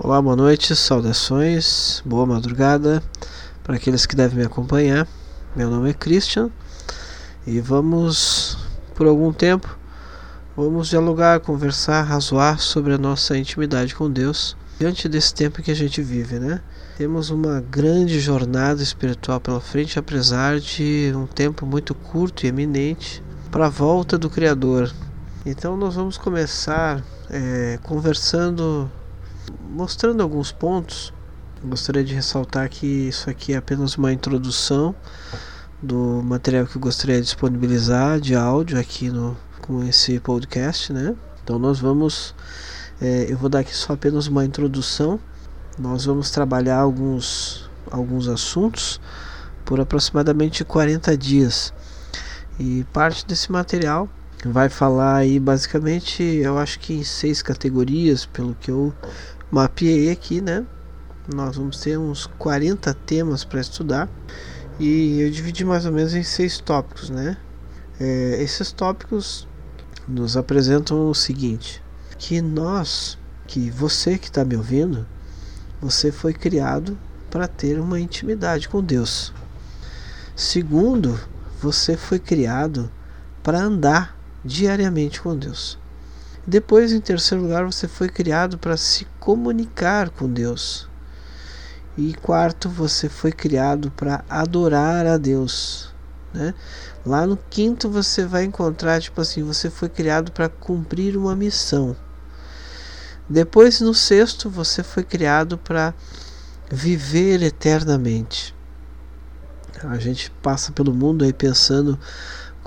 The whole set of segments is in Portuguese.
Olá, boa noite, saudações, boa madrugada para aqueles que devem me acompanhar. Meu nome é Christian e vamos, por algum tempo, vamos dialogar, conversar, razoar sobre a nossa intimidade com Deus diante desse tempo que a gente vive, né? Temos uma grande jornada espiritual pela frente, apesar de um tempo muito curto e eminente para a volta do Criador. Então, nós vamos começar é, conversando mostrando alguns pontos. Gostaria de ressaltar que isso aqui é apenas uma introdução do material que eu gostaria de disponibilizar de áudio aqui no com esse podcast, né? Então nós vamos, é, eu vou dar aqui só apenas uma introdução. Nós vamos trabalhar alguns alguns assuntos por aproximadamente 40 dias e parte desse material vai falar aí basicamente, eu acho que em seis categorias, pelo que eu mapeei aqui, né? Nós vamos ter uns 40 temas para estudar e eu dividi mais ou menos em seis tópicos, né? É, esses tópicos nos apresentam o seguinte: que nós, que você que está me ouvindo, você foi criado para ter uma intimidade com Deus. Segundo, você foi criado para andar diariamente com Deus. Depois, em terceiro lugar, você foi criado para se comunicar com Deus. E quarto, você foi criado para adorar a Deus. Né? Lá no quinto, você vai encontrar, tipo assim, você foi criado para cumprir uma missão. Depois, no sexto, você foi criado para viver eternamente. A gente passa pelo mundo aí pensando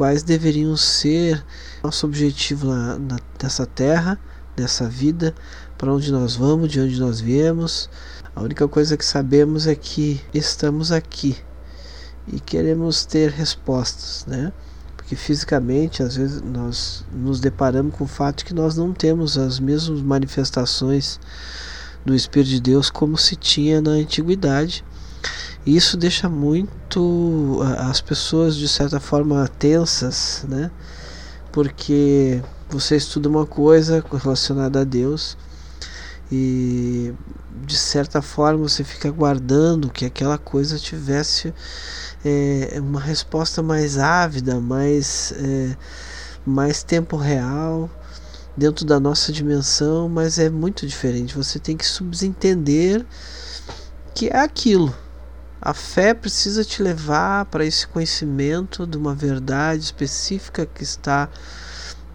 quais deveriam ser nosso objetivo na, na, nessa terra, nessa vida, para onde nós vamos, de onde nós viemos. A única coisa que sabemos é que estamos aqui e queremos ter respostas, né? Porque fisicamente, às vezes, nós nos deparamos com o fato que nós não temos as mesmas manifestações do Espírito de Deus como se tinha na antiguidade. E isso deixa muito as pessoas de certa forma tensas, né? Porque você estuda uma coisa relacionada a Deus e de certa forma você fica aguardando que aquela coisa tivesse é, uma resposta mais ávida, mais, é, mais tempo real dentro da nossa dimensão, mas é muito diferente. Você tem que subentender que é aquilo, a fé precisa te levar para esse conhecimento de uma verdade específica que está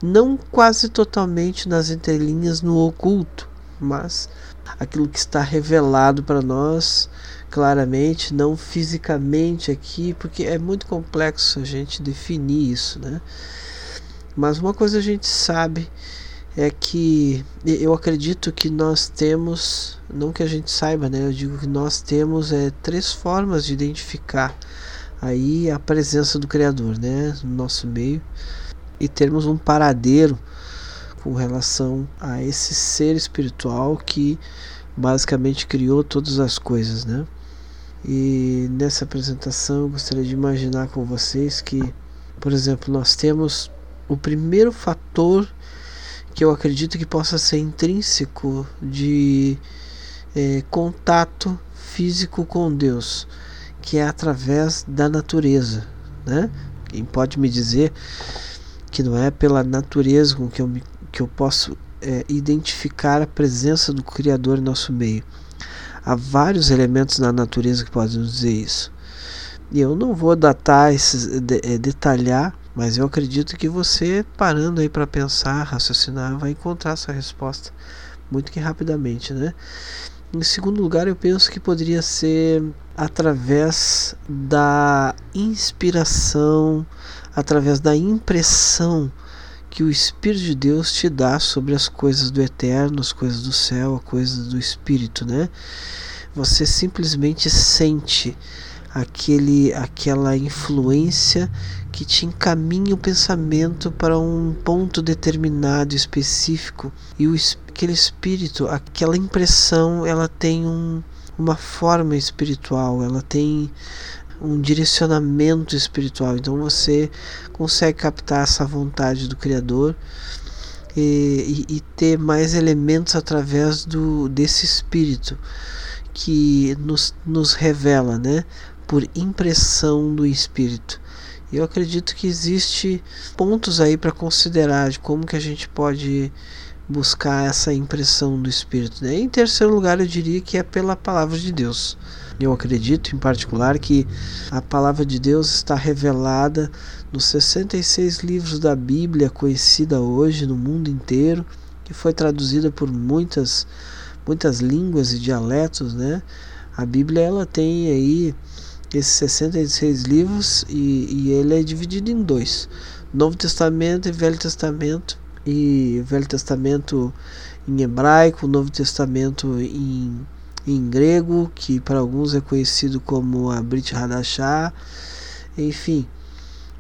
não quase totalmente nas entrelinhas no oculto, mas aquilo que está revelado para nós claramente, não fisicamente aqui, porque é muito complexo a gente definir isso, né? Mas uma coisa a gente sabe é que eu acredito que nós temos, não que a gente saiba, né? Eu digo que nós temos é, três formas de identificar aí a presença do Criador, né? No nosso meio e termos um paradeiro com relação a esse ser espiritual que basicamente criou todas as coisas, né? E nessa apresentação eu gostaria de imaginar com vocês que, por exemplo, nós temos o primeiro fator que eu acredito que possa ser intrínseco de é, contato físico com Deus, que é através da natureza, né? Quem pode me dizer que não é pela natureza com que eu, me, que eu posso é, identificar a presença do Criador em nosso meio. Há vários elementos na natureza que podem dizer isso. E eu não vou datar esses, de, é, detalhar mas eu acredito que você, parando aí para pensar, raciocinar, vai encontrar essa resposta muito que rapidamente, né? Em segundo lugar, eu penso que poderia ser através da inspiração, através da impressão que o Espírito de Deus te dá sobre as coisas do eterno, as coisas do céu, as coisas do Espírito, né? Você simplesmente sente aquele, aquela influência que te encaminha o pensamento para um ponto determinado específico e o, aquele espírito, aquela impressão, ela tem um, uma forma espiritual, ela tem um direcionamento espiritual. Então você consegue captar essa vontade do Criador e, e, ter mais elementos através do desse espírito que nos, nos revela, né? Por impressão do espírito. Eu acredito que existe pontos aí para considerar de como que a gente pode buscar essa impressão do Espírito. Né? Em terceiro lugar, eu diria que é pela palavra de Deus. Eu acredito, em particular, que a palavra de Deus está revelada nos 66 livros da Bíblia conhecida hoje no mundo inteiro, que foi traduzida por muitas muitas línguas e dialetos, né? A Bíblia ela tem aí esses 66 livros e, e ele é dividido em dois: Novo Testamento e Velho Testamento. E Velho Testamento em hebraico, Novo Testamento em, em grego, que para alguns é conhecido como a Brit Hadashah, enfim,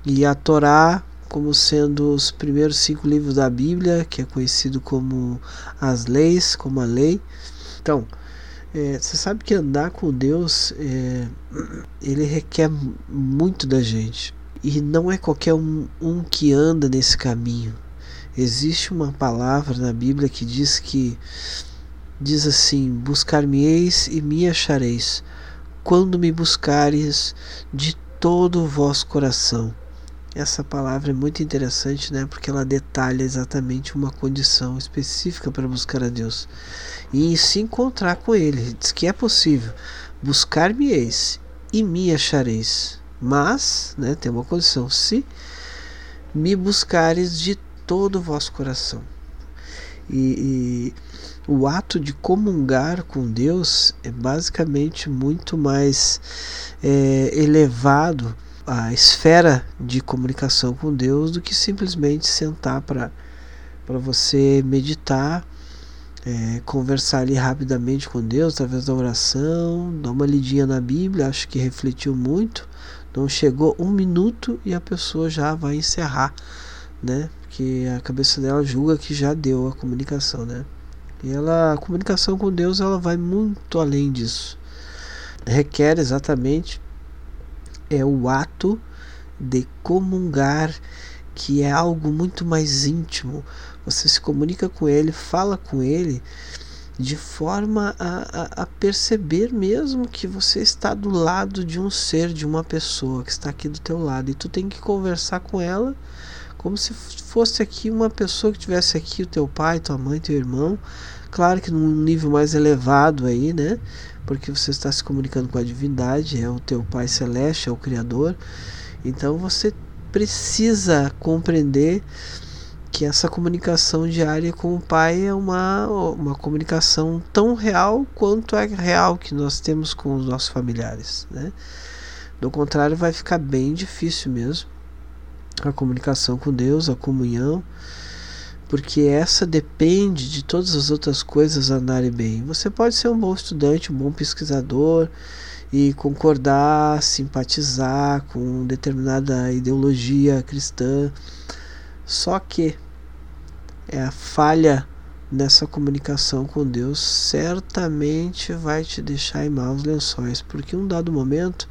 e a Torá como sendo os primeiros cinco livros da Bíblia, que é conhecido como as leis, como a lei. Então, é, você sabe que andar com Deus é, ele requer muito da gente e não é qualquer um, um que anda nesse caminho. Existe uma palavra na Bíblia que diz que diz assim: Buscar-me-eis e me achareis, quando me buscares de todo o vosso coração. Essa palavra é muito interessante, né? Porque ela detalha exatamente uma condição específica para buscar a Deus e se encontrar com Ele. Diz que é possível. Buscar-me-eis e me achareis. Mas, né, tem uma condição: se me buscares de todo o vosso coração. E, e, o ato de comungar com Deus é basicamente muito mais é, elevado a esfera de comunicação com Deus do que simplesmente sentar para você meditar, é, conversar ali rapidamente com Deus através da oração, dar uma lidinha na Bíblia, acho que refletiu muito. Não chegou um minuto e a pessoa já vai encerrar, né? Porque a cabeça dela julga que já deu a comunicação, né? E ela, a comunicação com Deus, ela vai muito além disso. Requer exatamente é o ato de comungar, que é algo muito mais íntimo. Você se comunica com ele, fala com ele de forma a, a, a, perceber mesmo que você está do lado de um ser, de uma pessoa que está aqui do teu lado e tu tem que conversar com ela como se fosse aqui uma pessoa que tivesse aqui o teu pai, tua mãe, teu irmão, claro que num nível mais elevado aí, né? Porque você está se comunicando com a divindade, é o teu Pai Celeste, é o Criador. Então você precisa compreender que essa comunicação diária com o Pai é uma, uma comunicação tão real quanto é real que nós temos com os nossos familiares. Né? Do contrário, vai ficar bem difícil mesmo a comunicação com Deus, a comunhão porque essa depende de todas as outras coisas andarem bem. Você pode ser um bom estudante, um bom pesquisador e concordar, simpatizar com determinada ideologia cristã, só que é a falha nessa comunicação com Deus certamente vai te deixar em maus lençóis, porque um dado momento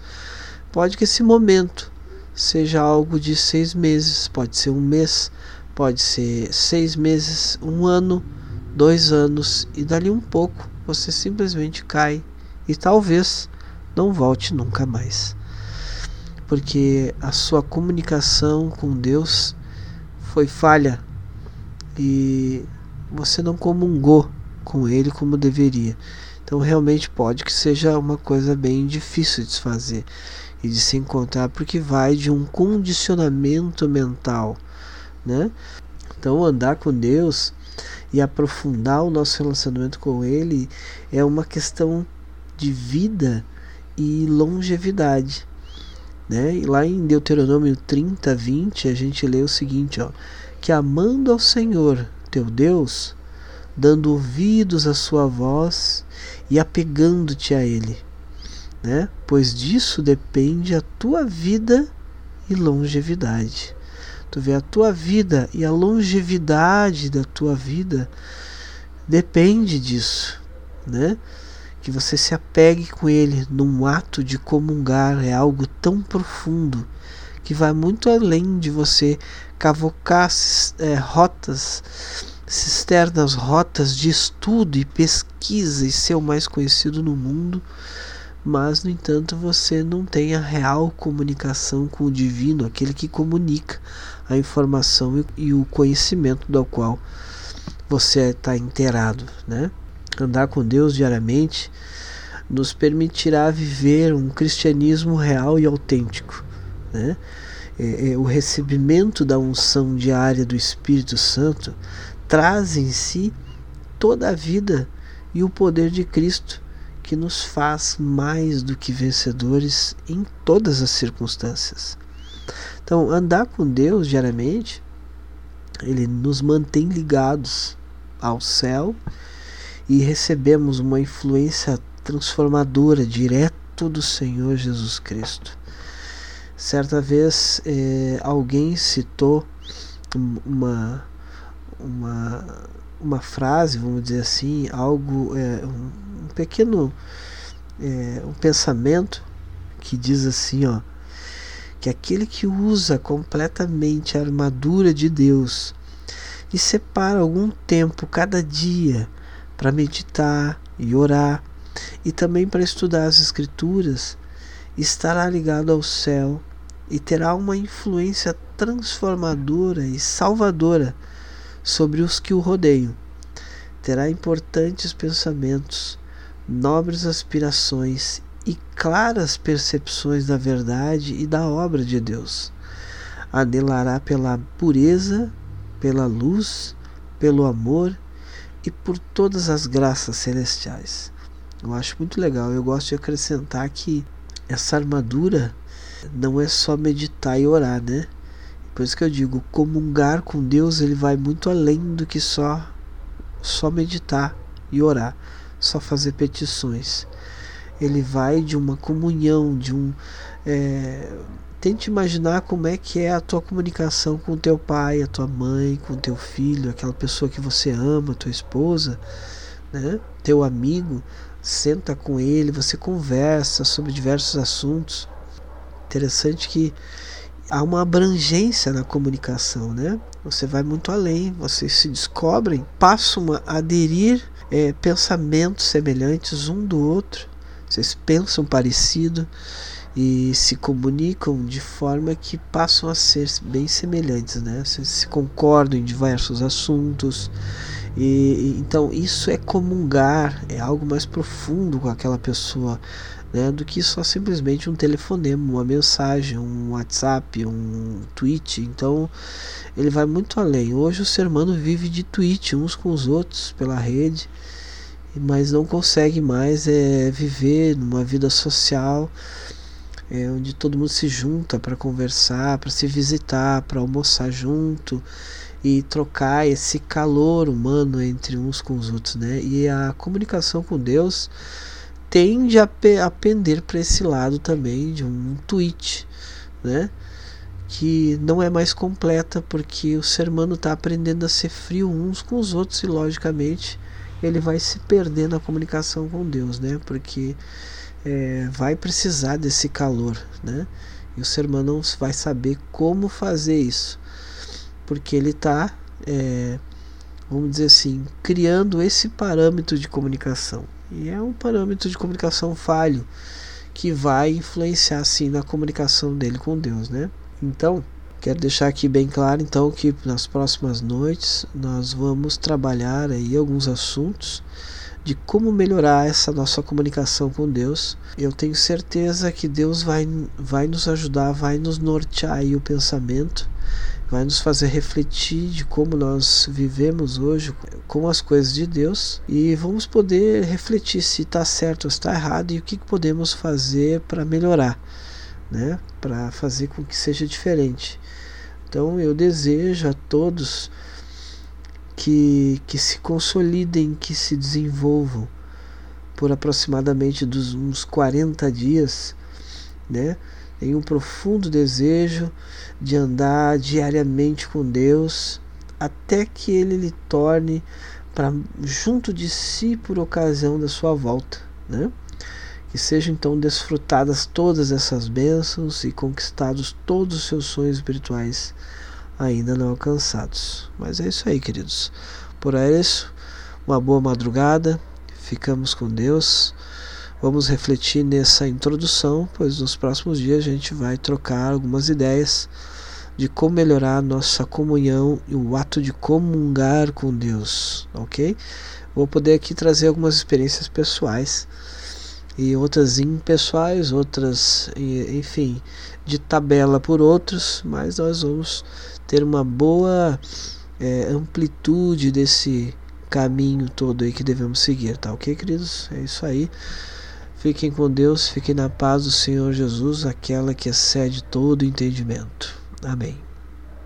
pode que esse momento seja algo de seis meses, pode ser um mês, Pode ser seis meses, um ano, dois anos e dali um pouco você simplesmente cai e talvez não volte nunca mais. Porque a sua comunicação com Deus foi falha e você não comungou com Ele como deveria. Então realmente pode que seja uma coisa bem difícil de se fazer e de se encontrar, porque vai de um condicionamento mental né? Então, andar com Deus e aprofundar o nosso relacionamento com Ele é uma questão de vida e longevidade. Né? E lá em Deuteronômio 30, 20, a gente lê o seguinte: ó, que amando ao Senhor teu Deus, dando ouvidos à sua voz e apegando-te a Ele, né? pois disso depende a tua vida e longevidade. Tu vê a tua vida e a longevidade da tua vida depende disso, né? Que você se apegue com ele num ato de comungar é algo tão profundo que vai muito além de você cavocar é, rotas cisternas, rotas de estudo e pesquisa e ser o mais conhecido no mundo, mas no entanto você não tem a real comunicação com o divino, aquele que comunica a informação e o conhecimento do qual você está inteirado, né? Andar com Deus diariamente nos permitirá viver um cristianismo real e autêntico, né? É, é, o recebimento da unção diária do Espírito Santo traz em si toda a vida e o poder de Cristo que nos faz mais do que vencedores em todas as circunstâncias. Então, andar com Deus diariamente, ele nos mantém ligados ao céu e recebemos uma influência transformadora direto do Senhor Jesus Cristo. Certa vez eh, alguém citou uma, uma, uma frase, vamos dizer assim, algo, é, um, um, pequeno é, um pensamento que diz assim, ó, que aquele que usa completamente a armadura de Deus e separa algum tempo cada dia para meditar e orar e também para estudar as Escrituras, estará ligado ao céu e terá uma influência transformadora e salvadora sobre os que o rodeiam. Terá importantes pensamentos, nobres aspirações e claras percepções da verdade e da obra de Deus. Anelará pela pureza, pela luz, pelo amor e por todas as graças celestiais. Eu acho muito legal. Eu gosto de acrescentar que essa armadura não é só meditar e orar, né? Por isso que eu digo, comungar com Deus, ele vai muito além do que só só meditar e orar, só fazer petições. Ele vai de uma comunhão, de um é, tente imaginar como é que é a tua comunicação com teu pai, a tua mãe, com teu filho, aquela pessoa que você ama, tua esposa, né? Teu amigo, senta com ele, você conversa sobre diversos assuntos. Interessante que há uma abrangência na comunicação, né? Você vai muito além, vocês se descobrem, passam a aderir é, pensamentos semelhantes um do outro, vocês pensam parecido e se comunicam de forma que passam a ser bem semelhantes, né? Vocês se concordam em diversos assuntos. E, então isso é comungar, é algo mais profundo com aquela pessoa né, do que só simplesmente um telefonema, uma mensagem, um WhatsApp, um tweet. Então ele vai muito além. Hoje o ser humano vive de tweet uns com os outros pela rede, mas não consegue mais é, viver numa vida social é, onde todo mundo se junta para conversar, para se visitar, para almoçar junto e trocar esse calor humano entre uns com os outros, né? E a comunicação com Deus tende a, a pender para esse lado também de um tweet, né? Que não é mais completa porque o ser humano está aprendendo a ser frio uns com os outros e logicamente ele vai se perder na comunicação com Deus, né? Porque é, vai precisar desse calor, né? E o ser humano não vai saber como fazer isso, porque ele está, é, vamos dizer assim, criando esse parâmetro de comunicação. E é um parâmetro de comunicação falho que vai influenciar sim na comunicação dele com Deus, né? Então, quero deixar aqui bem claro então que nas próximas noites nós vamos trabalhar aí alguns assuntos de como melhorar essa nossa comunicação com Deus. Eu tenho certeza que Deus vai, vai nos ajudar, vai nos nortear aí o pensamento vai nos fazer refletir de como nós vivemos hoje com as coisas de Deus e vamos poder refletir se está certo ou está errado e o que podemos fazer para melhorar, né? para fazer com que seja diferente. Então eu desejo a todos que, que se consolidem, que se desenvolvam por aproximadamente dos uns 40 dias, né? Em um profundo desejo de andar diariamente com Deus até que ele lhe torne para junto de si por ocasião da sua volta, né? Que sejam então desfrutadas todas essas bênçãos e conquistados todos os seus sonhos espirituais ainda não alcançados. Mas é isso aí, queridos. Por isso, uma boa madrugada, ficamos com Deus. Vamos refletir nessa introdução, pois nos próximos dias a gente vai trocar algumas ideias de como melhorar nossa comunhão e o ato de comungar com Deus, ok? Vou poder aqui trazer algumas experiências pessoais e outras impessoais, outras, enfim, de tabela por outros, mas nós vamos ter uma boa é, amplitude desse caminho todo aí que devemos seguir, tá ok, queridos? É isso aí. Fiquem com Deus, fiquem na paz do Senhor Jesus, aquela que excede todo entendimento. Amém.